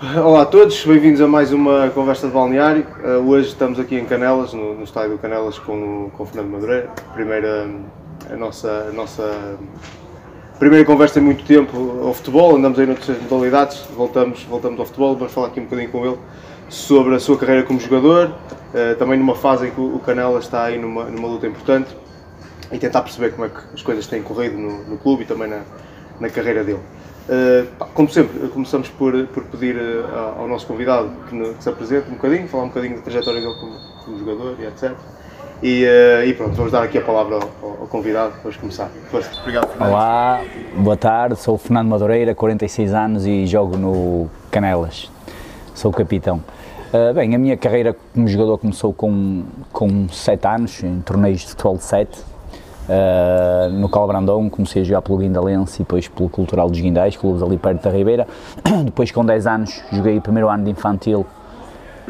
Olá a todos, bem-vindos a mais uma conversa de balneário. Uh, hoje estamos aqui em Canelas, no, no estádio Canelas, com, com o Fernando Madureira. Primeira, a nossa, a nossa primeira conversa em muito tempo ao futebol, andamos aí noutras modalidades, voltamos, voltamos ao futebol, vamos falar aqui um bocadinho com ele sobre a sua carreira como jogador, uh, também numa fase em que o Canelas está aí numa, numa luta importante e tentar perceber como é que as coisas têm corrido no, no clube e também na, na carreira dele. Uh, como sempre, começamos por, por pedir uh, ao nosso convidado que, que, se apresente um bocadinho, falar um bocadinho da trajetória dele como, como jogador e etc. E, uh, e, pronto, vamos dar aqui a palavra ao, ao, convidado, vamos começar. Força. Obrigado, Fernando. Olá, boa tarde, sou o Fernando Madureira, 46 anos e jogo no Canelas, sou o capitão. bem, a minha carreira como jogador começou com, com 7 anos, em torneios de futebol de 7, Uh, no Calbrandão comecei a jogar pelo Guindalense e depois pelo Cultural dos Guindais, clubes ali perto da Ribeira. depois com 10 anos joguei o primeiro ano de infantil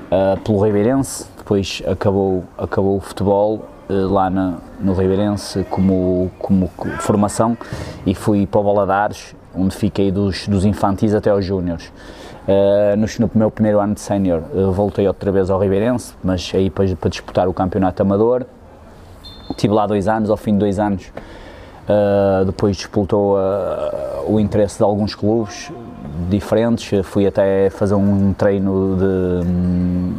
uh, pelo Ribeirense, depois acabou, acabou o futebol uh, lá na, no Ribeirense como, como formação e fui para o Valadares, onde fiquei dos, dos infantis até aos júniores. Uh, no, no meu primeiro ano de sénior voltei outra vez ao Ribeirense, mas aí para, para disputar o campeonato amador Estive lá dois anos, ao fim de dois anos, uh, depois disputou uh, o interesse de alguns clubes diferentes. Fui até fazer um treino de. Um,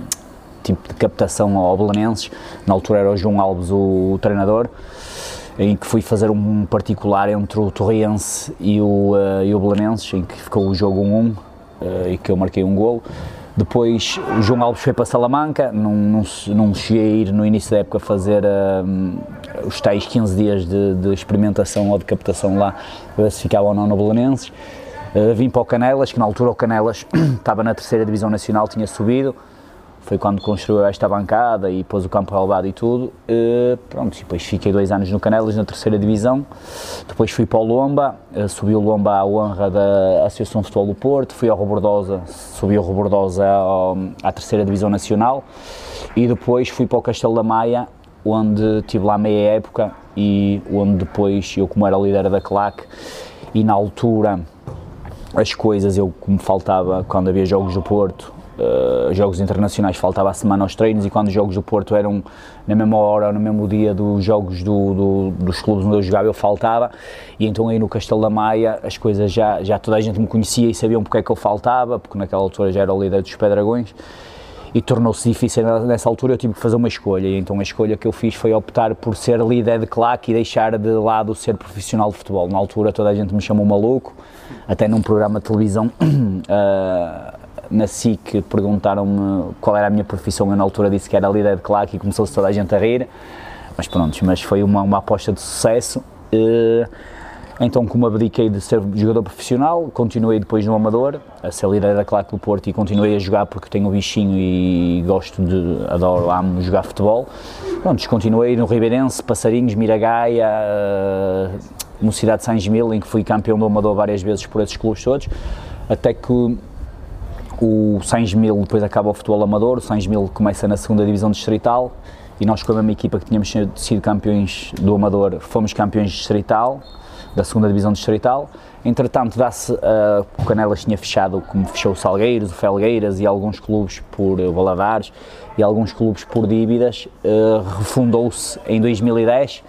tipo de captação ao Belenenses, na altura era o João Alves o, o treinador, em que fui fazer um particular entre o Torriense e o, uh, e o Belenenses, em que ficou o jogo 1-1 uh, e que eu marquei um golo. Depois o João Alves foi para Salamanca, não, não, não cheguei a ir no início da época fazer uh, os tais 15 dias de, de, experimentação ou de captação lá, ver se ficava ou não no Belenenses. Uh, vim para o Canelas, que na altura o Canelas estava na terceira divisão nacional, tinha subido, foi quando construiu esta bancada e pôs o campo relevado e tudo. Uh, pronto, depois fiquei dois anos no Canelas, na terceira divisão. Depois fui para o Lomba, uh, subi o Lomba à honra da Associação Futebol do Porto. Fui ao Robordosa, subi o Robordosa à terceira divisão nacional. E depois fui para o Castelo da Maia, onde tive lá meia época e onde depois eu, como era líder da CLAC, e na altura as coisas, eu como faltava quando havia jogos do Porto, uh, jogos internacionais faltava a semana aos treinos e quando os jogos do Porto eram na mesma hora ou no mesmo dia dos jogos do, do, dos clubes onde eu jogava eu faltava. E então aí no Castelo da Maia as coisas já, já toda a gente me conhecia e sabiam porque é que eu faltava, porque naquela altura já era o líder dos Pedragões. E tornou-se difícil nessa altura eu tive que fazer uma escolha. E então a escolha que eu fiz foi optar por ser líder de claque e deixar de lado ser profissional de futebol. Na altura toda a gente me chamou maluco, até num programa de televisão uh, na SIC perguntaram-me qual era a minha profissão, eu na altura disse que era líder de claque e começou-se toda a gente a rir, mas pronto, mas foi uma, uma aposta de sucesso. Eh, então, como abdiquei de ser jogador profissional, continuei depois no Amador, a ser líder da claque do Porto e continuei a jogar porque tenho o bichinho e gosto de, adoro, amo jogar futebol. Pronto, continuei no Ribeirense, Passarinhos, Miragaia, uh, Mocidade de São Gimil, em que fui campeão do Amador várias vezes por esses clubes todos, até que o Sainz Mil depois acaba o futebol amador, o Sainz Mil começa na segunda divisão distrital e nós com a mesma equipa que tínhamos sido campeões do amador fomos campeões distrital, da segunda divisão distrital. Entretanto, dá-se, uh, o Canelas tinha fechado, como fechou o Salgueiros, o Felgueiras e alguns clubes por uh, Valadares e alguns clubes por dívidas, uh, refundou-se em 2010.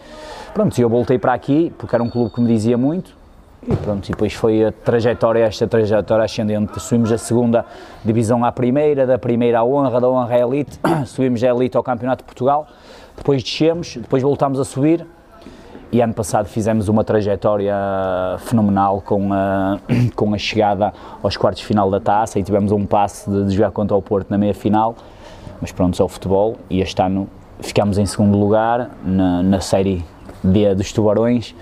Pronto, eu voltei para aqui, porque era um clube que me dizia muito, e pronto, e depois foi a trajetória, esta trajetória ascendente. Subimos a segunda divisão à primeira, da primeira à honra, da honra à elite, subimos a elite ao Campeonato de Portugal, depois descemos, depois voltámos a subir. E ano passado fizemos uma trajetória fenomenal com a, com a chegada aos quartos de final da taça e tivemos um passe de, de jogar contra o Porto na meia final, mas pronto, é o futebol. E este ano ficámos em segundo lugar na, na série D dos Tubarões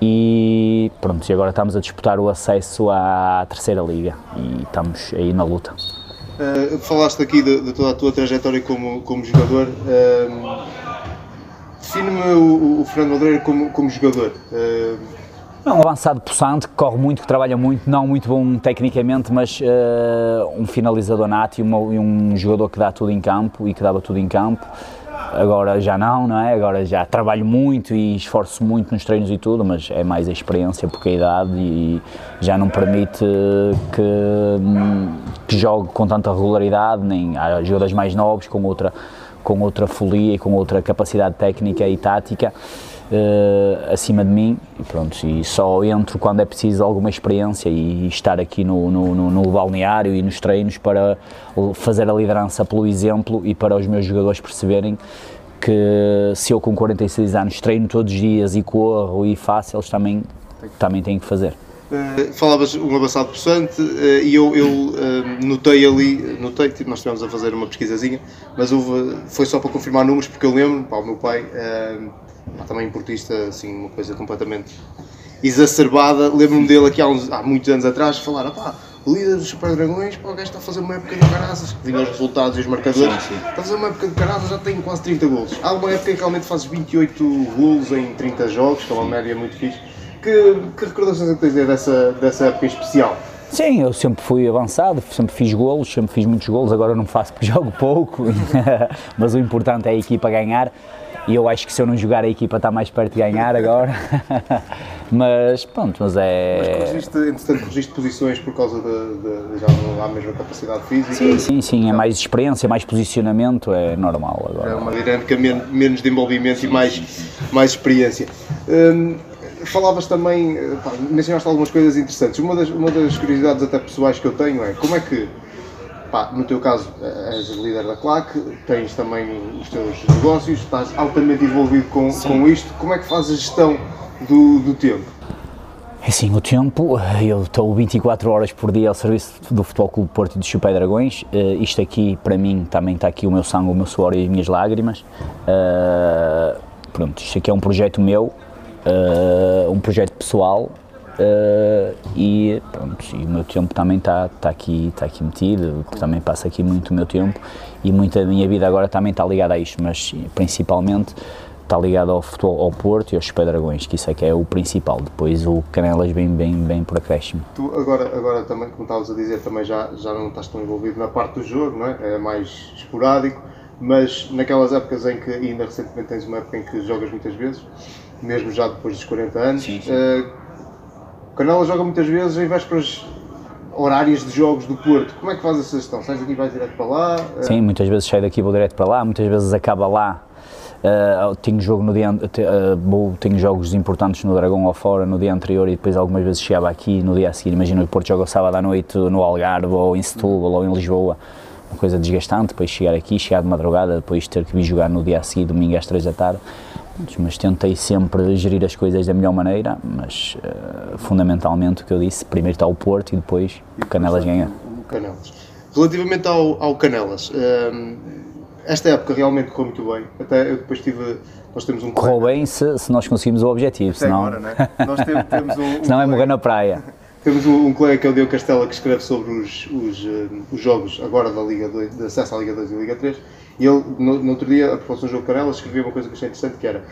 e pronto, e agora estamos a disputar o acesso à terceira liga e estamos aí na luta. Uh, falaste aqui de, de, toda a tua trajetória como, como jogador. Uh, Define-me o, o, Fernando Madureira como, como jogador. Uh, é um avançado possante, que corre muito, que trabalha muito, não muito bom tecnicamente, mas uh, um finalizador nato e, uma, e, um jogador que dá tudo em campo e que dava tudo em campo agora já não, não é? Agora já trabalho muito e esforço muito nos treinos e tudo, mas é mais a experiência porque a idade e já não permite que, que jogue com tanta regularidade, nem há jogadores mais novos com outra, com outra folia e com outra capacidade técnica e tática. Uh, acima de mim e pronto, e só entro quando é preciso alguma experiência e estar aqui no, no, no, no, balneário e nos treinos para fazer a liderança pelo exemplo e para os meus jogadores perceberem que se eu com 46 anos treino todos os dias e corro e faço, eles também, também têm que fazer. Uh, falavas um avançado possante uh, e eu, eu uh, notei ali, notei, tipo, nós estivemos a fazer uma pesquisazinha, mas houve, foi só para confirmar números, porque eu lembro, pá, o meu pai, também importista, assim, uma coisa completamente exacerbada, lembro-me dele aqui há, uns, há muitos anos atrás, falar, pá, o líder dos Super Dragões, pá, o gajo está a fazer uma época de caraças, que os resultados e os marcadores, sim, sim. está a fazer uma época de caraças, já tem quase 30 golos. Há uma época em que realmente fazes 28 golos em 30 jogos, que é uma média muito fixe. Que, que recordações é que tens dessa, dessa época especial? Sim, eu sempre fui avançado, sempre fiz golos, sempre fiz muitos golos, agora não faço porque jogo pouco, mas o importante é a equipa ganhar e eu acho que se eu não jogar a equipa está mais perto de ganhar agora. mas pronto, mas é. Mas corrigiste, entretanto, corrigiste posições por causa de, de, já não há a mesma capacidade física? Sim, sim, sim, é mais experiência, mais posicionamento, é normal agora. É uma dinâmica men menos de envolvimento sim, e mais, sim, sim. mais experiência. Hum, falavas também, pá, mencionaste algumas coisas interessantes. Uma das, uma das curiosidades até pessoais que eu tenho é como é que Pá, no teu caso, és líder da CLAC, tens também os teus negócios, estás altamente envolvido com, com isto. Como é que fazes a gestão do, do tempo? É sim, o tempo, eu estou 24 horas por dia ao serviço do Futebol Clube Porto e do Chupé Dragões. Uh, isto aqui, para mim, também está aqui o meu sangue, o meu suor e as minhas lágrimas. Uh, pronto, isto aqui é um projeto meu, uh, um projeto pessoal, Uh, e, pronto, e o meu tempo também está tá aqui, tá aqui metido, também passa aqui muito o meu tempo e muita da minha vida agora também está ligada a isto, mas principalmente está ligado ao futebol, ao Porto e aos Dragões, que isso é que é o principal. Depois o Canelas vem bem, bem por acréscimo. Tu agora, agora também, como estavas a dizer, também já, já não estás tão envolvido na parte do jogo, não é? É mais esporádico, mas naquelas épocas em que, ainda recentemente tens uma época em que jogas muitas vezes, mesmo já depois dos 40 anos, sim, sim. Uh, Canela joga muitas vezes em vésperas horárias de jogos do Porto. Como é que faz essa gestão? Sais daqui e vais direto para lá? Sim, muitas vezes saio daqui e vou direto para lá, muitas vezes acaba lá. Uh, tenho jogo no dia uh, tenho jogos importantes no Dragão ou fora no dia anterior e depois algumas vezes chegava aqui no dia a seguir. Imagina o Porto joga sábado à noite no Algarve ou em Setúbal ou em Lisboa, uma coisa desgastante. Depois chegar aqui, chegar de madrugada, depois ter que vir jogar no dia a seguir, domingo às três da tarde mas tentei sempre gerir as coisas da melhor maneira, mas uh, fundamentalmente o que eu disse, primeiro está o Porto e depois o Canelas ganha. Canelas. Relativamente ao, ao Canelas, uh, esta época realmente correu muito bem, até eu depois tive, nós temos um... Correu bem se, se nós conseguimos o objetivo, Até senão... Agora, né? Nós temos, temos um, um senão é morrer na praia. Temos um, colega que é o Diogo Castela que escreve sobre os, os, uh, os jogos agora da Liga 2, de acesso à Liga 2 e Liga 3 e ele, no, no outro dia, a propósito do jogo Canela, escrevia uma coisa que achei interessante, que era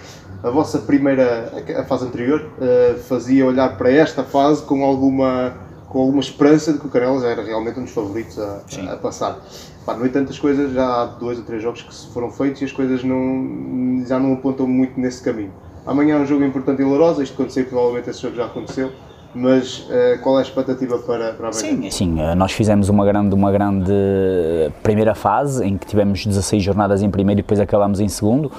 a vossa primeira, a fase anterior, uh, fazia olhar para esta fase com alguma, com alguma esperança de que o Canelas era realmente um dos favoritos a, a passar. Pá, no entanto, as coisas, já há dois ou três jogos que foram feitos e as coisas não, já não apontam muito nesse caminho. Amanhã é um jogo importante em Lourosa, isto aconteceu, provavelmente esse jogo já aconteceu mas uh, qual é a expectativa para, para a Sim, sim, eh, nós fizemos uma grande, uma grande primeira fase em que tivemos 16 jornadas em primeiro e depois acabamos em segundo,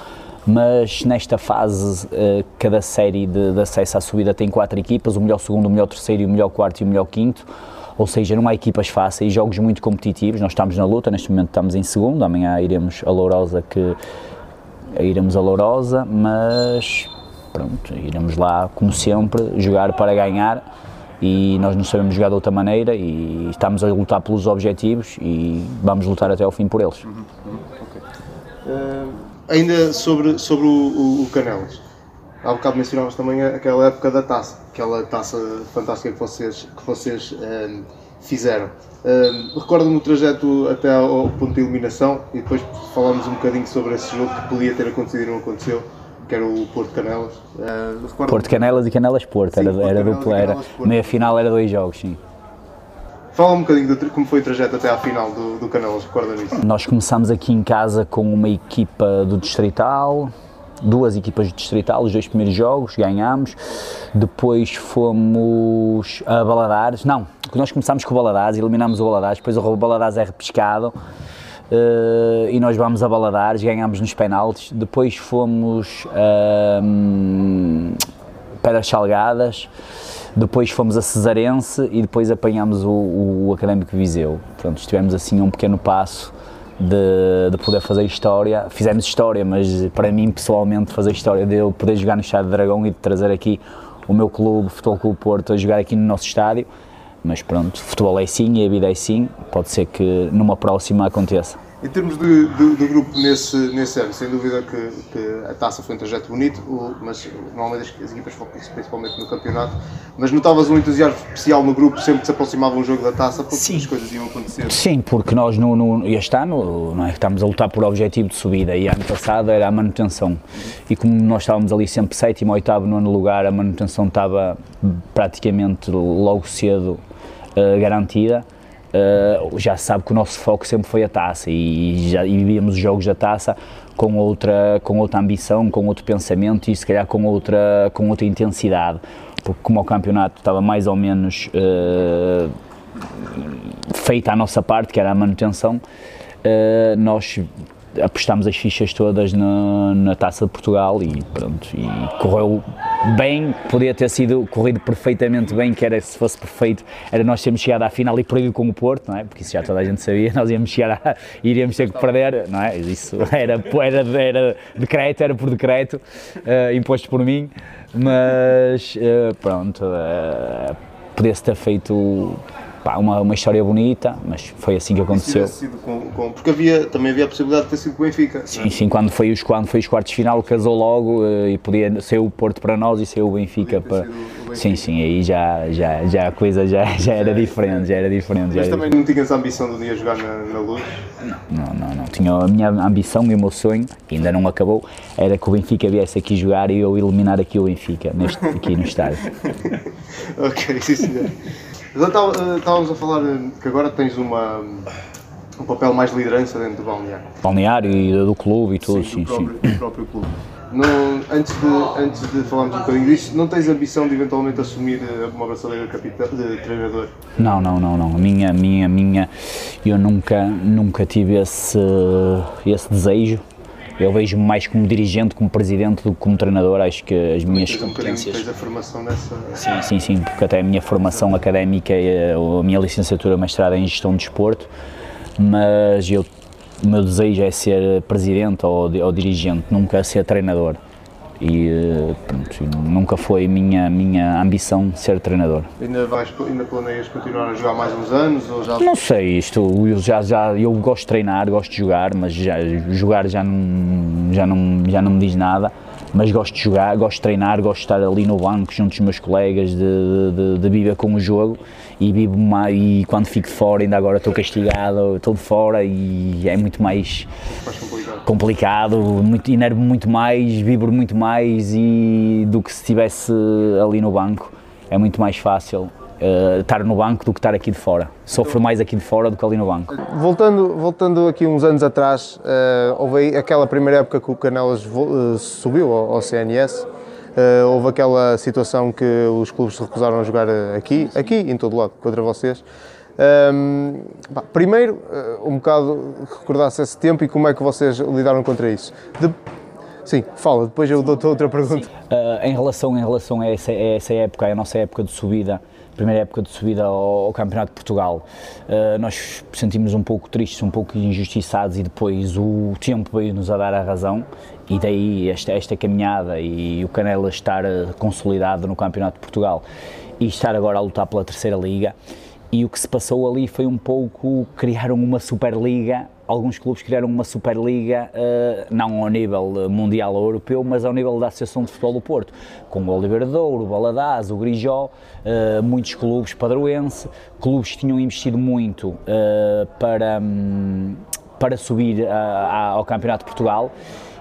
mas nesta fase uh, cada série de, de, acesso à subida tem quatro equipas, o melhor segundo, o melhor terceiro, o melhor quarto e o melhor quinto, ou seja, não há equipas fáceis, jogos muito competitivos, nós estamos na luta, neste momento estamos em segundo, amanhã iremos a Lourosa que iremos a Lourosa, mas pronto, iremos lá, como sempre, jogar para ganhar e nós não sabemos jogar de outra maneira e estamos a lutar pelos objetivos e vamos lutar até ao fim por eles. Uhum, okay. uh, ainda sobre, sobre o, o, o Canelas, há bocado mencionavas também aquela época da taça, aquela taça fantástica que vocês, que vocês uh, fizeram. Uh, Recordo-me o trajeto até ao ponto de eliminação e depois falámos um bocadinho sobre esse jogo que podia ter acontecido e não aconteceu que era o Porto Canelas. Uh, Porto Canelas e Canelas Porto, sim, era, Porto era dupla, era. Meia final era dois jogos, sim. Fala um bocadinho de como foi o trajeto até à final do, do Canelas, recorda disso? Nós começámos aqui em casa com uma equipa do Distrital, duas equipas de distrital, os dois primeiros jogos, ganhámos, depois fomos a Baladares, não, nós começámos com o Baladares, eliminámos o Baladares, depois o Baladares é repescado, Uh, e nós vamos a Baladares, ganhámos nos penaltis, depois fomos a um, Pedras Salgadas, depois fomos a Cesarense e depois apanhámos o, o Académico Viseu. Pronto, tivemos assim um pequeno passo de, de, poder fazer história. Fizemos história, mas para mim pessoalmente fazer história de eu poder jogar no Estádio Dragão e de trazer aqui o meu clube, o Futebol Clube Porto, a jogar aqui no nosso estádio. Mas pronto, futebol é sim e a vida é sim, pode ser que numa próxima aconteça. Em termos de, de, de, grupo nesse, nesse ano, sem dúvida que, que, a taça foi um trajeto bonito, mas normalmente as, as equipas focam-se principalmente no campeonato. Mas notavas um entusiasmo especial no grupo sempre que se aproximava um jogo da taça, porque Sim. as coisas iam acontecer? Sim, porque nós no, no, este ano não é estamos a lutar por objetivo de subida e ano passado era a manutenção. E como nós estávamos ali sempre sétimo, oitavo, nono lugar, a manutenção estava praticamente logo cedo uh, garantida uh, já sabe que o nosso foco sempre foi a taça e, já, e vivíamos os jogos da taça com outra, com outra ambição, com outro pensamento e se calhar com outra, com outra intensidade, porque como o campeonato estava mais ou menos uh, feita a nossa parte, que era a manutenção, uh, nós apostámos as fichas todas na, na Taça de Portugal e pronto, e correu bem, podia ter sido corrido perfeitamente bem, que era se fosse perfeito, era nós termos chegado à final e perdido com o Porto, não é? Porque isso já toda a gente sabia, nós íamos chegar a, iríamos ter que perder, não é? Isso era, era, era decreto, era por decreto, uh, imposto por mim, mas uh, pronto, uh, podia-se ter feito pá, uma, uma história bonita, mas foi assim que aconteceu. Com, com, porque havia, também havia a possibilidade de ter sido com o Benfica. Sim, é? sim, quando foi, os, quando foi os quartos de final casou logo uh, e podia ser o Porto para nós e ser o Benfica para... Benfica. Sim, sim, aí já, já, já a coisa já, já era diferente, já era diferente. Mas também não tinhas a ambição de um dia jogar na, na luz? Não, não, não, não, tinha a minha ambição e o meu sonho, que ainda não acabou, era que o Benfica viesse aqui jogar e eu eliminar aqui o Benfica, neste, aqui no estádio. ok, sim senhor. Eh, estávamos a falar eh, que agora tens uma, um papel mais de liderança dentro do balneário. Balneário e do clube e tudo, sim, sim. sim. Do próprio clube. Não, antes, de, antes de falarmos um bocadinho disso, não tens ambição de eventualmente assumir eh, uma braçadeira de treinador? Não, não, não, não. Minha, minha, minha, eu nunca, nunca tive esse, esse desejo eu vejo-me mais como dirigente, como presidente do que como treinador. Acho que as minhas tens competências. Um tens a formação nessa. Sim, sim, sim, porque até a minha formação académica, a minha licenciatura mestrada em gestão de desporto, mas eu, o meu desejo é ser presidente ou, ou dirigente, nunca ser treinador e pronto, nunca foi minha minha ambição ser treinador. Ainda vais ainda planeias continuar a jogar mais uns anos ou já Não sei, isto eu já já eu gosto de treinar, gosto de jogar, mas já jogar já não já não já não me diz nada mas gosto de jogar, gosto de treinar, gosto de estar ali no banco junto dos meus colegas, de, de, de viver com o jogo e vivo mais, e quando fico fora, ainda agora estou castigado, estou de fora e é muito mais complicado, muito, inervo muito mais, vibro muito mais e do que se estivesse ali no banco, é muito mais fácil uh, estar no banco do que estar aqui de fora. Sofro mais aqui de fora do que ali no banco. Voltando, voltando aqui uns anos atrás, uh, houve aquela primeira época que o Canelas uh, subiu ao, ao CNS. Uh, houve aquela situação que os clubes se recusaram a jogar aqui, aqui em todo lado, contra vocês. Um, pá, primeiro, um bocado recordasse esse tempo e como é que vocês lidaram contra isso. De... Sim, fala, depois eu dou-te outra pergunta. Uh, em relação, em relação a, essa, a essa época, a nossa época de subida, primeira época de subida ao, ao Campeonato de Portugal. Uh, nós sentimos um pouco tristes, um pouco injustiçados e depois o tempo veio-nos a dar a razão e daí esta, esta caminhada e o Canela estar eh, consolidado no Campeonato de Portugal e estar agora a lutar pela terceira liga e o que se passou ali foi um pouco criaram uma Superliga. Alguns clubes criaram uma Superliga, uh, não ao nível mundial ou europeu, mas ao nível da Associação de Futebol do Porto, com o Oliveira Douro, o Baladás, o Grijó, uh, muitos clubes padroense, clubes que tinham investido muito para, um, para subir ao Campeonato de Portugal.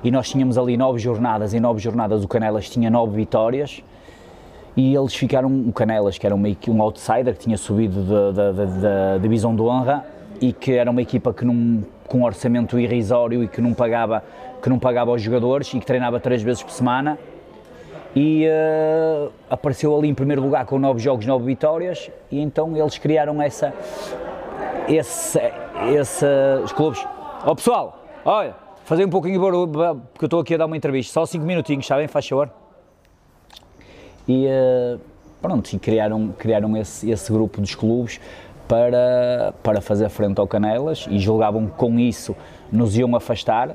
E nós tínhamos ali nove jornadas, em nove jornadas o Canelas tinha nove vitórias. E eles ficaram, o Canelas, que era uma, um outsider, que tinha subido da, da, da, da divisão de honra e que era uma equipa que não, com um orçamento irrisório e que não pagava, que não pagava aos jogadores e que treinava três vezes por semana e uh, apareceu ali em primeiro lugar com nove jogos, nove vitórias e então eles criaram essa, esse, esse, os clubes. Ó oh, pessoal, olha, fazer um pouquinho de barulho, porque eu estou aqui a dar uma entrevista, só cinco minutinhos, sabem, faz favor. E uh, pronto, e criaram, criaram esse, esse grupo dos clubes para, para fazer frente ao Canelas e julgavam que com isso nos iam afastar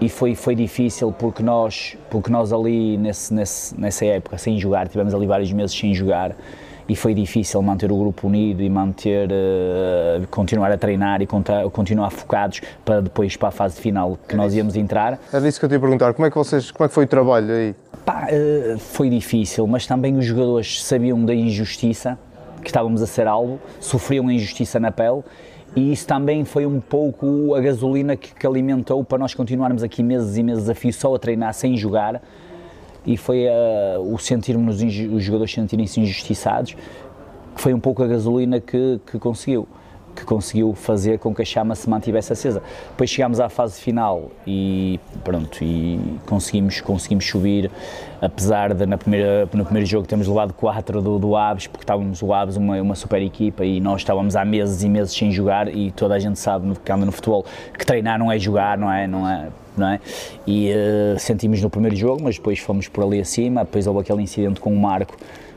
e foi, foi difícil porque nós, porque nós ali nesse, nesse, nessa época sem jogar, tivemos ali vários meses sem jogar e foi difícil manter o grupo unido e manter, uh, continuar a treinar e contar, continuar focados para depois para a fase final que nós íamos entrar. Era isso que eu te ia perguntar, como é que vocês, como é que foi o trabalho aí? Pá, uh, foi difícil, mas também os jogadores sabiam da injustiça que estávamos a ser alvo, sofriam injustiça na pele e isso também foi um pouco a gasolina que, que, alimentou para nós continuarmos aqui meses e meses a fio só a treinar sem jogar e foi uh, o sentirmos os jogadores sentirem-se injustiçados que foi um pouco a gasolina que, que conseguiu que conseguiu fazer com que a chama se mantivesse acesa. Depois chegámos à fase final e pronto, e conseguimos, conseguimos subir, apesar de na primeira, no primeiro jogo termos levado 4 do, do Aves, porque estávamos o Aves uma, uma super equipa e nós estávamos há meses e meses sem jogar e toda a gente sabe que anda no futebol que treinar não é jogar, não é? Não é não é? E uh, sentimos no primeiro jogo, mas depois fomos por ali acima, depois houve aquele incidente com o Marco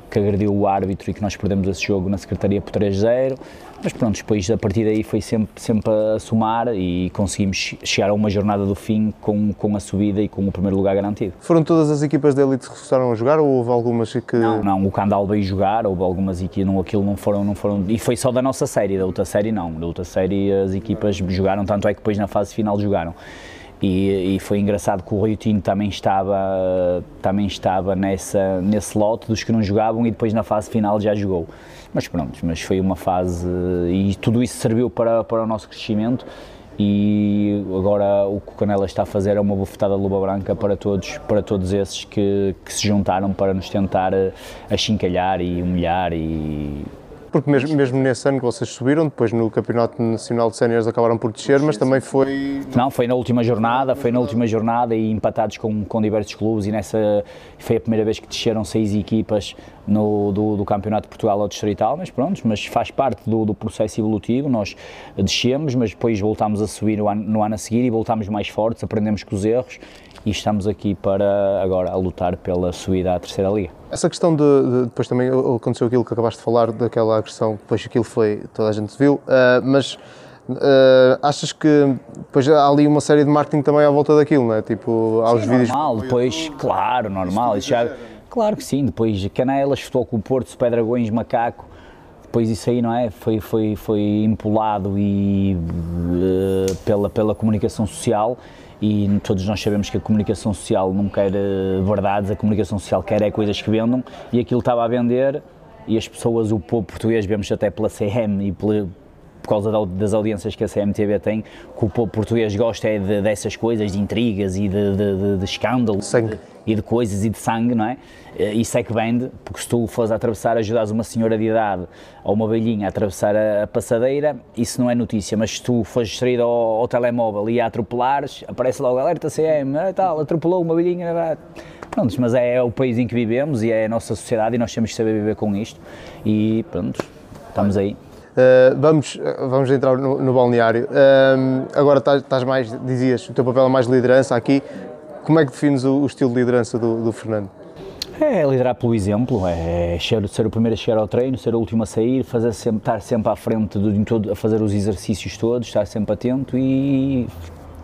que agrediu o árbitro e que nós perdemos esse jogo na Secretaria por 3-0. Mas pronto, depois a partir daí foi sempre, sempre a somar e conseguimos chegar a uma jornada do fim com, com a subida e com o primeiro lugar garantido. Foram todas as equipas da Elite que começaram a jogar ou houve algumas que. Não, não, o Candal veio jogar, houve algumas equipas, não, aquilo não foram, não foram. E foi só da nossa série, da outra série não. Da outra série as equipas jogaram, tanto é que depois na fase final jogaram. E, e, foi engraçado que o Rio Tinto também estava, também estava nessa, nesse lote dos que não jogavam e depois na fase final já jogou. Mas pronto, mas foi uma fase e tudo isso serviu para, para o nosso crescimento. E agora o que o Canela está a fazer é uma bufetada de luva branca para todos, para todos esses que, que se juntaram para nos tentar achincalhar e humilhar e porque mesmo, mesmo nesse ano que vocês subiram, depois no Campeonato Nacional de Séniores acabaram por descer, mas também foi... Não, foi na última jornada, foi na última jornada e empatados com, com diversos clubes e nessa foi a primeira vez que desceram seis equipas no, do, do Campeonato de Portugal ao Distrital, mas pronto, mas faz parte do, do processo evolutivo, nós descemos, mas depois voltámos a subir no ano, no ano a seguir e voltámos mais fortes, aprendemos com os erros e estamos aqui para agora a lutar pela subida à terceira liga. Essa questão de, de, depois também aconteceu aquilo que acabaste de falar daquela agressão, depois aquilo foi toda a gente viu, uh, mas uh, achas que depois há ali uma série de marketing também à volta daquilo, não é? Tipo, aos sim, vídeos. Normal, depois, claro, normal. Isso já, claro que sim, depois Canelas, Futebol com o Porto, Pé Dragões, Macaco, depois isso aí, não é? Foi, foi, foi empolado e pela, pela comunicação social e todos nós sabemos que a comunicação social não quer eh, verdades, a comunicação social quer é coisas que vendam e aquilo estava a vender e as pessoas, o povo português, vemos até pela CM e pela, por causa das audiências que a CMTV tem, que o povo português gosta é de, dessas coisas, de intrigas e de, de, de, escândalos. Sangue e de coisas e de sangue, não é? Eh, isso é que vende, porque se tu fores a atravessar, ajudas uma senhora de idade ou uma velhinha a atravessar a, a passadeira, isso não é notícia, mas se tu fores distraído ao, ao, telemóvel e a atropelares, aparece logo alerta CM, e tal, atropelou uma velhinha, é? pronto, mas é, é o país em que vivemos e é a nossa sociedade e nós temos que saber viver com isto e pronto, estamos aí. Uh, vamos, vamos entrar no, no balneário. Uh, agora estás mais, dizias, o teu papel é mais liderança aqui. Como é que defines o, o estilo de liderança do, do, Fernando? É liderar pelo exemplo, é ser, ser, o primeiro a chegar ao treino, ser o último a sair, fazer sempre, estar sempre à frente de todo, a fazer os exercícios todos, estar sempre atento e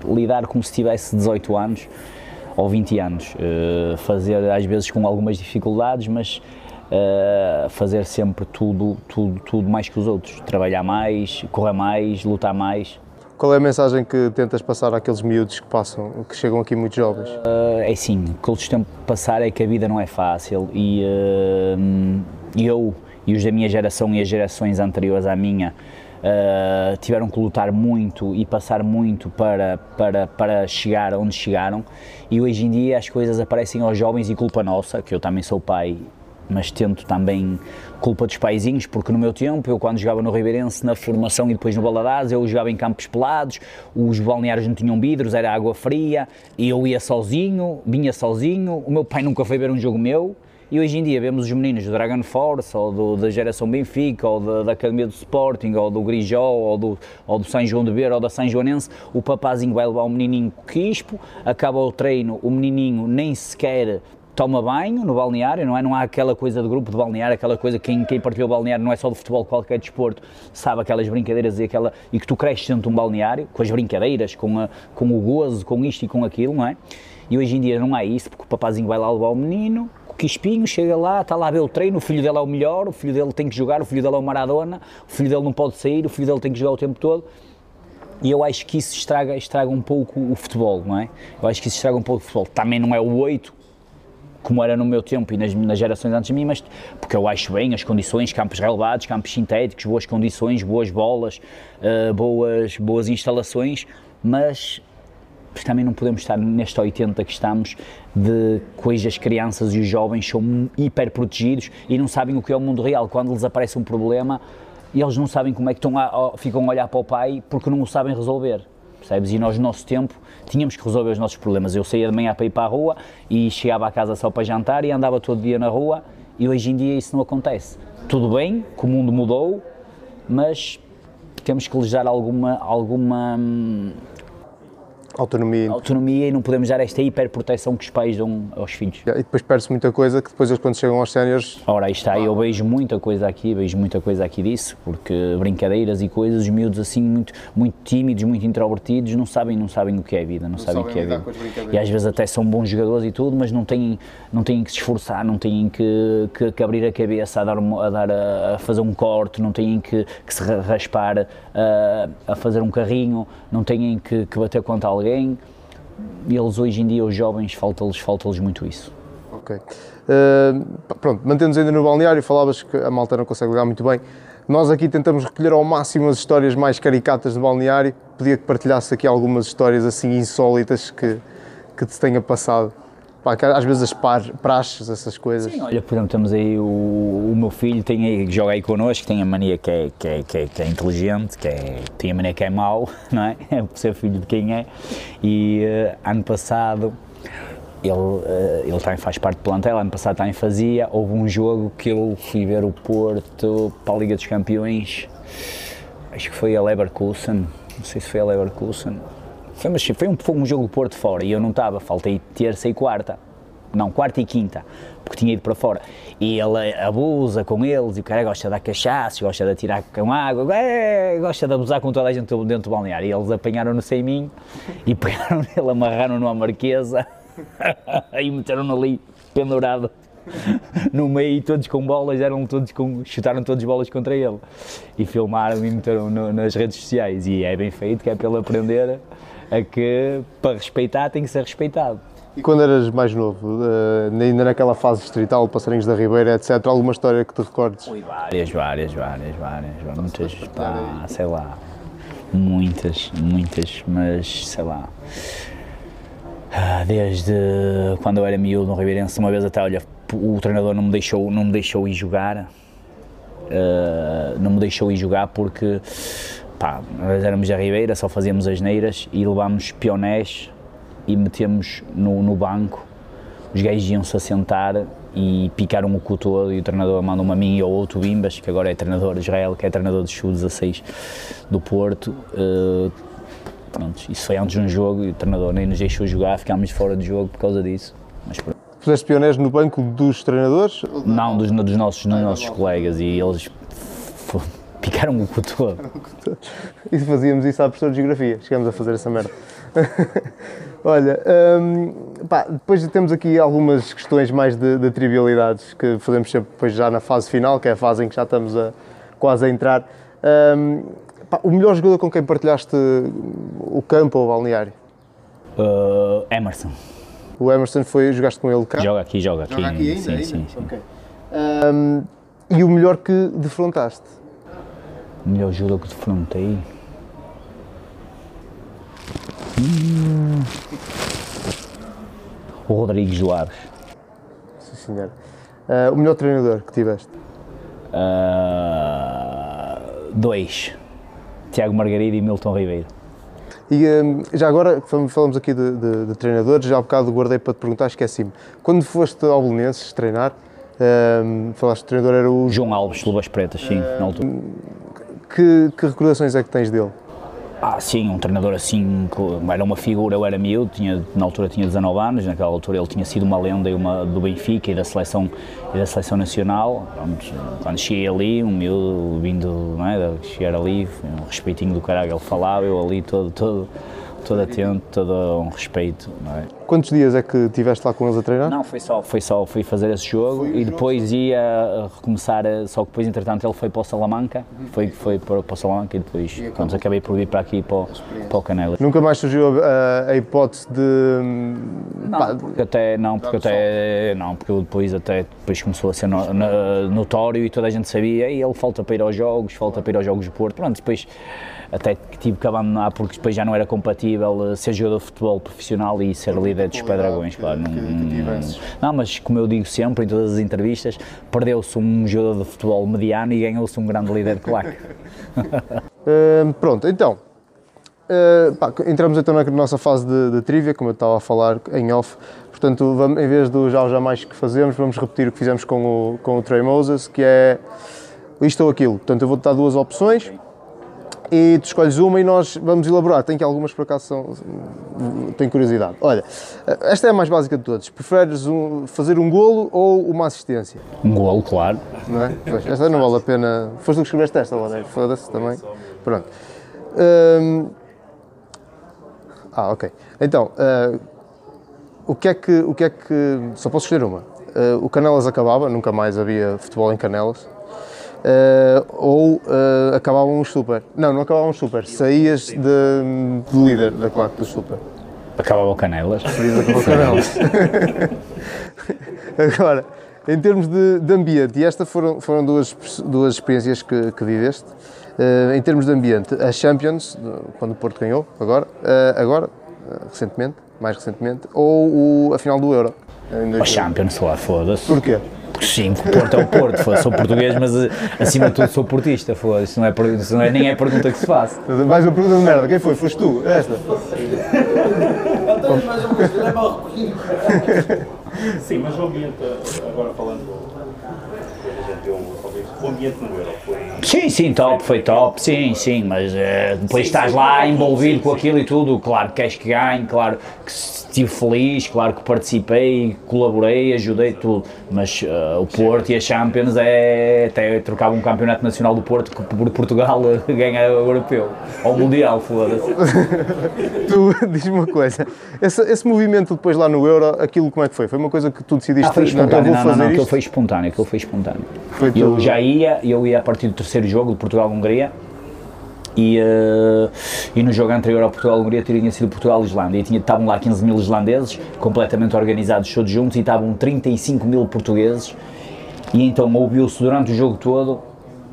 lidar como se tivesse 18 anos ou 20 anos. Uh, fazer às vezes com algumas dificuldades, mas uh, fazer sempre tudo, tudo, tudo mais que os outros. Trabalhar mais, correr mais, lutar mais. Qual é a mensagem que tentas passar àqueles miúdos que passam, que chegam aqui muito jovens? Uh, é sim, o que eles tentam passar é que a vida não é fácil e uh, eu e os da minha geração e as gerações anteriores à minha uh, tiveram que lutar muito e passar muito para, para, para chegar onde chegaram e hoje em dia as coisas aparecem aos jovens e culpa nossa, que eu também sou pai mas tento também culpa dos paizinhos, porque no meu tempo, eu quando jogava no Ribeirense, na formação e depois no Baladás, eu jogava em campos pelados, os balneários não tinham vidros, era água fria, e eu ia sozinho, vinha sozinho, o meu pai nunca foi ver um jogo meu, e hoje em dia vemos os meninos do Dragon Force, ou do, da geração Benfica, ou da, da, Academia do Sporting, ou do Grijó, ou do, ou do São João de Beira, ou da São Joanense, o papazinho vai levar o menininho quispo, acaba o treino, o menininho nem sequer toma banho no balneário, não é? Não há aquela coisa de grupo de balneário, aquela coisa que quem, quem partilhou o balneário não é só do futebol, qualquer desporto, sabe aquelas brincadeiras e, aquela, e que tu cresces dentro de um balneário, com as brincadeiras, com, a, com o gozo, com isto e com aquilo, não é? E hoje em dia não há isso, porque o papazinho vai lá levar o menino, o Quispinho chega lá, está lá a ver o treino, o filho dele é o melhor, o filho dele tem que jogar, o filho dele é o Maradona, o filho dele não pode sair, o filho dele tem que jogar o tempo todo. E eu acho que isso estraga, estraga um pouco o futebol, não é? Eu acho que isso estraga um pouco o futebol. Também não é o 8, como era no meu tempo e nas, nas, gerações antes de mim, mas porque eu acho bem as condições, campos relevados, campos sintéticos, boas condições, boas bolas, uh, boas, boas instalações, mas também não podemos estar neste 80 que estamos de coisas as crianças e os jovens são hiper protegidos e não sabem o que é o mundo real. Quando lhes aparece um problema, eles não sabem como é que estão a, ficam a olhar para o pai porque não o sabem resolver percebes? E nós, no nosso tempo, tínhamos que resolver os nossos problemas. Eu saía de manhã para ir para a rua e chegava à casa só para jantar e andava todo dia na rua e hoje em dia isso não acontece. Tudo bem, que o mundo mudou, mas temos que lhes dar alguma, alguma hum, Autonomia. Autonomia e não podemos dar esta hiperproteção que os pais dão aos filhos. E depois perde-se muita coisa que depois eles quando chegam aos séniores... Ora, aí está, eu vejo muita coisa aqui, vejo muita coisa aqui disso, porque brincadeiras e coisas, os miúdos assim muito, muito tímidos, muito introvertidos, não sabem, não sabem o que é a vida, não, não sabem o que é a vida. E às vezes até são bons jogadores e tudo, mas não têm, não têm que se esforçar, não têm que, que, que abrir a cabeça a, dar, a, dar a, a, fazer um corte, não têm que, que se raspar a, a fazer um carrinho, não têm que, que bater contra alguém alguém. Eles hoje em dia, os jovens, falta-lhes falta muito isso. Ok. Uh, pronto, mantendo-nos ainda no balneário, falavas que a malta não consegue ligar muito bem. Nós aqui tentamos recolher ao máximo as histórias mais caricatas do balneário. Pedia que partilhasse aqui algumas histórias assim insólitas que, que te tenha passado. Pá, às vezes as par, praxes, essas coisas. Sim, olha, por exemplo, temos aí o, o meu filho, tem aí, que joga aí connosco, tem a mania que é, que é, que é, que é inteligente, que é, tem a mania que é mau, não é? É por ser filho de quem é. E uh, ano passado, ele, uh, ele também faz parte do plantel, ano passado também fazia, houve um jogo que eu fui ver o Porto para a Liga dos Campeões, acho que foi a Leverkusen, não sei se foi a Leverkusen, foi, mas foi um, foi um jogo do Porto fora e eu não estava, faltei terça e quarta. Não, quarta e quinta, porque tinha ido para fora. E ele abusa com eles, e o cara gosta de dar cachaça, gosta de atirar com água, é, gosta de abusar com toda a gente dentro do balneário. E eles apanharam-no sem mim e pegaram nele, amarraram-no à marquesa e meteram-no ali pendurado no meio, todos com bolas, eram todos com, chutaram todos bolas contra ele. E filmaram e meteram no, nas redes sociais. E é bem feito, que é para ele aprender a que para respeitar tem que ser respeitado. E quando eras mais novo, uh, ainda naquela fase distrital, Passarinhos da Ribeira, etc., alguma história que te recordes? Ui, várias, várias, várias, várias, muitas, pá, sei lá, muitas, muitas, mas sei lá. Ah, desde quando eu era miúdo no Ribeirense, uma vez até, olha, o treinador não me deixou, não me deixou ir jogar, uh, não me deixou ir jogar porque pá, nós éramos a Ribeira, só fazíamos as neiras e levámos pionés e metemos no, no banco, os gajos iam-se a sentar e picaram o cu todo e o treinador mandou-me a mim e ao outro Bimbas, que agora é treinador de Israel, que é treinador de Sub-16 do Porto. Uh, pronto, isso foi antes de um jogo e o treinador nem nos deixou jogar, ficámos fora de jogo por causa disso. Mas Fizeste pionés no banco dos treinadores? Não, dos, dos nossos, dos nossos colegas e eles picaram o cu todo. E fazíamos isso à professora de Geografia, chegamos a fazer essa merda. Olha, hum, pá, depois temos aqui algumas questões mais de, de, trivialidades que fazemos sempre depois já na fase final, que é a fase em que já estamos a, quase a entrar. Hum, pá, o melhor jogador com quem partilhaste o campo ou o balneário? Uh, Emerson. O Emerson foi, jogaste com ele cá? Joga aqui, joga aqui. Joga aqui ainda? Sim, ainda? sim, sim. Okay. Um, e o melhor que defrontaste? O melhor jogador que defrontei? Hum. O Rodrigues Duares. Sim, senhor. Uh, o melhor treinador que tiveste? Uh, dois. Tiago Margarida e Milton Ribeiro. E um, já agora, falamos aqui de, de, de, treinadores, já há bocado guardei para te perguntar, esqueci-me. Quando foste ao Belenenses treinar, um, falaste que o treinador era o... João Alves, Luvas Pretas, sim, na altura. Que, que recordações é que tens dele? Ah, sim, um treinador assim, era uma figura, eu era miúdo, tinha, na altura tinha 19 anos, naquela altura ele tinha sido uma lenda uma, do Benfica e da seleção, e da seleção nacional. Pronto, quando cheguei ali, um miúdo vindo, não é, chegar ali, um respeitinho do caralho, ele falava, eu ali todo, todo todo atento, todo um respeito. É? Quantos dias é que estiveste lá com eles a treinar? Não, foi só, foi só fui fazer esse jogo foi e depois jogo. ia recomeçar, só que depois entretanto ele foi para o Salamanca, uhum. foi, foi para, para o Salamanca e depois e quando acabei por vir para aqui para, o, para o Canela. Nunca mais surgiu a, a hipótese de... Não, pá, porque até, não, porque até, não, porque depois até depois começou a ser no, no, notório e toda a gente sabia e ele falta para ir aos jogos, falta para ir aos jogos do Porto, pronto, depois até que tive que abandonar porque depois já não era compatível eh, ser jogador de futebol profissional e ser líder dos Pedragões, claro. Não, não, mas como eu digo sempre em todas as entrevistas, perdeu-se um jogador de futebol mediano e ganhou-se um grande líder de claque. uh, pronto, então, uh, pá, entramos então na nossa fase de, de trivia, como eu estava a falar em off, portanto, vamos, em vez do já ou jamais que fazemos, vamos repetir o que fizemos com o, com o Trey Moses, que é isto ou aquilo. Portanto, eu vou-te dar duas opções e tu escolhes uma e nós vamos elaborar. Tem que algumas por acaso são. Tenho curiosidade. Olha, esta é a mais básica de todas. Preferes um, fazer um golo ou uma assistência? Um golo, claro. Não é? Esta não vale a pena. Foste tu que escreveste esta, Ladeiro? Foda-se também. Pronto. Hum... Ah, ok. Então, uh, o, que é que, o que é que. Só posso escolher uma. Uh, o Canelas acabava, nunca mais havia futebol em Canelas uh, ou uh, acabavam os super. Não, não acabavam os super, saías de, de líder da claque do super. Acabava o Canelas. Acabava Canelas. Agora, em termos de, de, ambiente, e estas foram, foram duas, duas experiências que, que viveste, uh, em termos de ambiente, a Champions, quando o Porto ganhou, agora, agora recentemente, mais recentemente, ou o, a final do Euro. A Champions, lá, foda-se. Porquê? Sim, o Porto é o Porto, sou português, mas eh, acima de tudo sou portista, foi. Isso, não é, isso não é, nem é pergunta que se faz. Mais uma pergunta de merda, quem foi? Foste tu? Esta? Sim, mas o ambiente, agora falando, o ambiente no Euro foi. Sim, sim, top, foi top, sim, sim, mas uh, depois estás lá envolvido com aquilo e tudo, claro que queres que ganhe, claro que estive feliz, claro que participei, colaborei, ajudei tudo, mas uh, o Porto e a Champions é até trocava um campeonato nacional do Porto que por Portugal ganha o europeu, ou o mundial, foda-se. tu, diz-me uma coisa, esse, esse, movimento depois lá no Euro, aquilo como é que foi? Foi uma coisa que tu decidiste ah, foi espontâneo, não, não, não, aquilo foi espontâneo, aquilo foi espontâneo. Foi eu já ia, eu ia a partir do terceiro jogo de Portugal-Hungria, e, uh, e no jogo anterior ao Portugal-Hungria tinha sido Portugal-Islândia e tinha, estavam lá 15 mil islandeses completamente organizados todos juntos e estavam 35 mil portugueses e então ouviu-se durante o jogo todo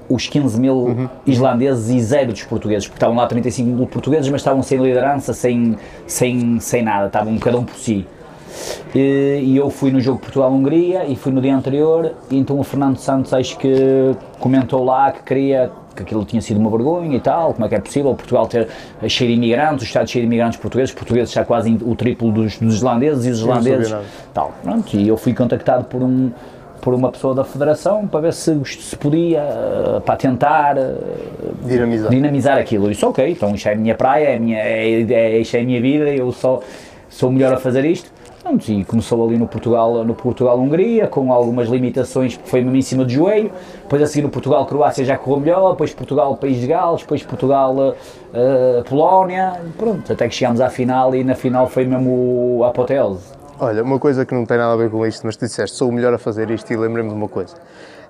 os 15 mil uhum. islandeses e zero dos portugueses, porque estavam lá 35 mil portugueses, mas estavam sem liderança, sem, sem, sem nada, estavam cada um por si. E, e eu fui no jogo Portugal-Hungria e fui no dia anterior, e então o Fernando Santos acho que comentou lá que queria que aquilo tinha sido uma vergonha e tal, como é que é possível Portugal ter cheio de imigrantes, o Estado cheio de imigrantes portugueses, portugueses já quase o triplo dos, dos islandeses e os islandeses tal, pronto, e eu fui contactado por um por uma pessoa da Federação para ver se, se podia, uh, para tentar uh, dinamizar. dinamizar aquilo. Eu disse, ok, então isto é a minha praia, é a minha, é, é, isto é a minha vida, eu só sou melhor a fazer isto. Pronto, e começou ali no Portugal, no Portugal-Hungria, com algumas limitações, porque foi mesmo em cima do joelho. Depois a seguir no Portugal-Croácia já correu melhor, depois Portugal-País de Gales, depois Portugal-Polónia, pronto, até que chegámos à final e na final foi mesmo a apoteose. Olha, uma coisa que não tem nada a ver com isto, mas tu disseste, sou o melhor a fazer isto e lembrei-me de uma coisa.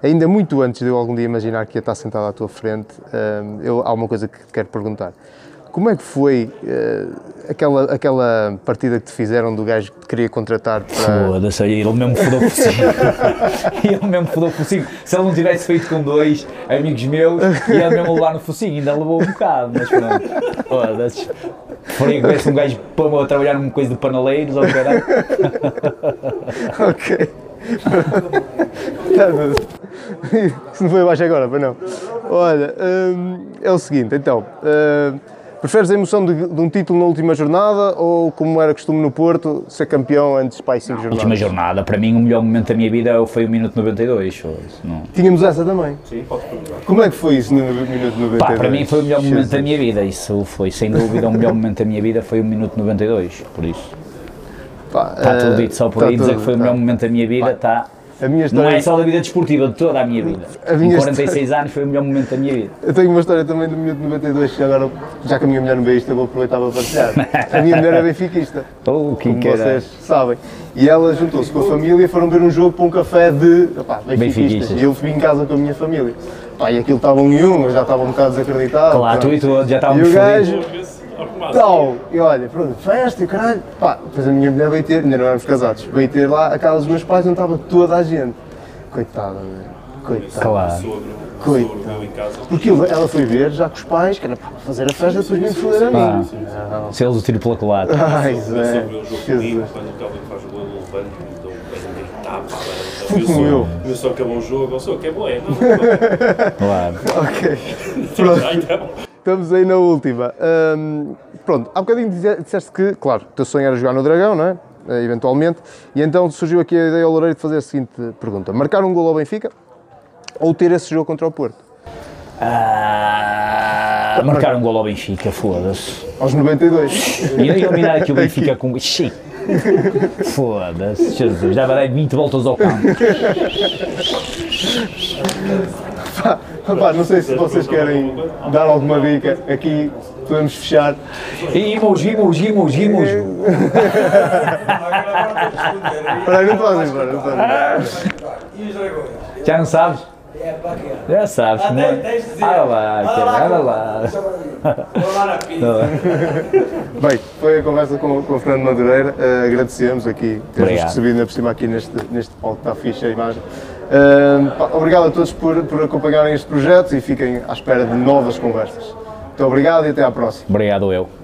Ainda muito antes de eu algum dia imaginar que ia estar sentado à tua frente, um, eu, há uma coisa que te quero perguntar. Como é que foi uh, aquela, aquela partida que te fizeram do gajo que te queria contratar para... Foda-se, ele mesmo fodou por cima. ele mesmo fodou por cima. Se ele não tivesse feito com dois amigos meus, ia mesmo levar no focinho, ainda levou um bocado, mas pronto. Foda-se. Preferia que um gajo para trabalhar numa coisa de paneleiros ou caralho. ok. Isso não foi abaixo agora, foi não. Olha, hum, é o seguinte, então. hum, preferes a emoção de, de um título na última jornada ou, como era costume no Porto, ser campeão antes para aí 5 jornadas? Última jornada, para mim o melhor momento da minha vida foi o minuto 92. foda-se, Não. Tínhamos essa também. Sim, pode perguntar. Como é que foi isso no minuto 92? Pá, para mim foi o melhor momento da minha vida, isso foi sem dúvida o melhor momento da minha vida foi o minuto 92, por isso. Pá, Está eh, tudo dito, só por tá aí dizer tudo, que foi o tá. melhor momento da minha vida, está. A minha Não história, é só da vida desportiva, de toda a minha vida. A minha Em 46 anos foi o melhor momento da minha vida. Eu tenho uma história também do minuto 92 que agora, já que a minha mulher não vê isto, eu vou aproveitar para partilhar. A minha mulher é benfiquista, Oh, que como que era. vocês sabem. E ela juntou-se com a família e foram ver um jogo para um café de opá, benfiquistas. E eu fui em casa com a minha família. Pá, e aquilo estava um e um, eu já estava um bocado desacreditado. Claro, tu e tu já estávamos o tal, e olha, pronto, festa e caralho. Pá, depois a minha mulher veio ter, ainda não éramos casados, veio ter lá a casa dos meus pais onde estava toda a gente. Coitada, velho. Coitada. Claro. Sogro, Coitado. sogro meu em casa. Porque ela foi ver já com os pais, que era para fazer a festa, depois me foder a mim. Se eles o tiro pela culata. Ai, Meu Zé, quando o Calvin faz o gol, eu levanto, um. Fui como eu. Eu só acabou o jogo, eu sou que é bom, é? Claro. Ok, não. Estamos aí na última. Hum, pronto, há bocadinho dize- disseste que, claro, o teu sonho era jogar no Dragão, não é? Eh, Eventualmente. E então surgiu aqui a ideia ao Loureiro de fazer a seguinte pergunta: marcar um gol ao Benfica ou ter esse jogo contra o Porto? Ah, marcar um gol ao Benfica, foda-se. Aos 92. E eliminar aqui o Benfica com. Xiii. Foda-se, Jesus, já vai dar 20 voltas ao campo. Pá, não sei se vocês querem dar alguma dica. Aqui podemos fechar. E emoji, emoji, emoji, emoji. Espera aí, não fazem, embora, não fazem. Já não sabes? Já sabes, Ah, é? dizer. Olha lá, Olha lá. Bem, foi a conversa com, com o Fernando Madureira. Eh, agradecemos aqui ter-nos Obrigado. recebido ainda por cima aqui neste, neste palco, está fixe a imagem. Obrigado a todos por, por acompanharem este projeto e fiquem à espera de novas conversas. Muito obrigado e até à próxima. Obrigado eu.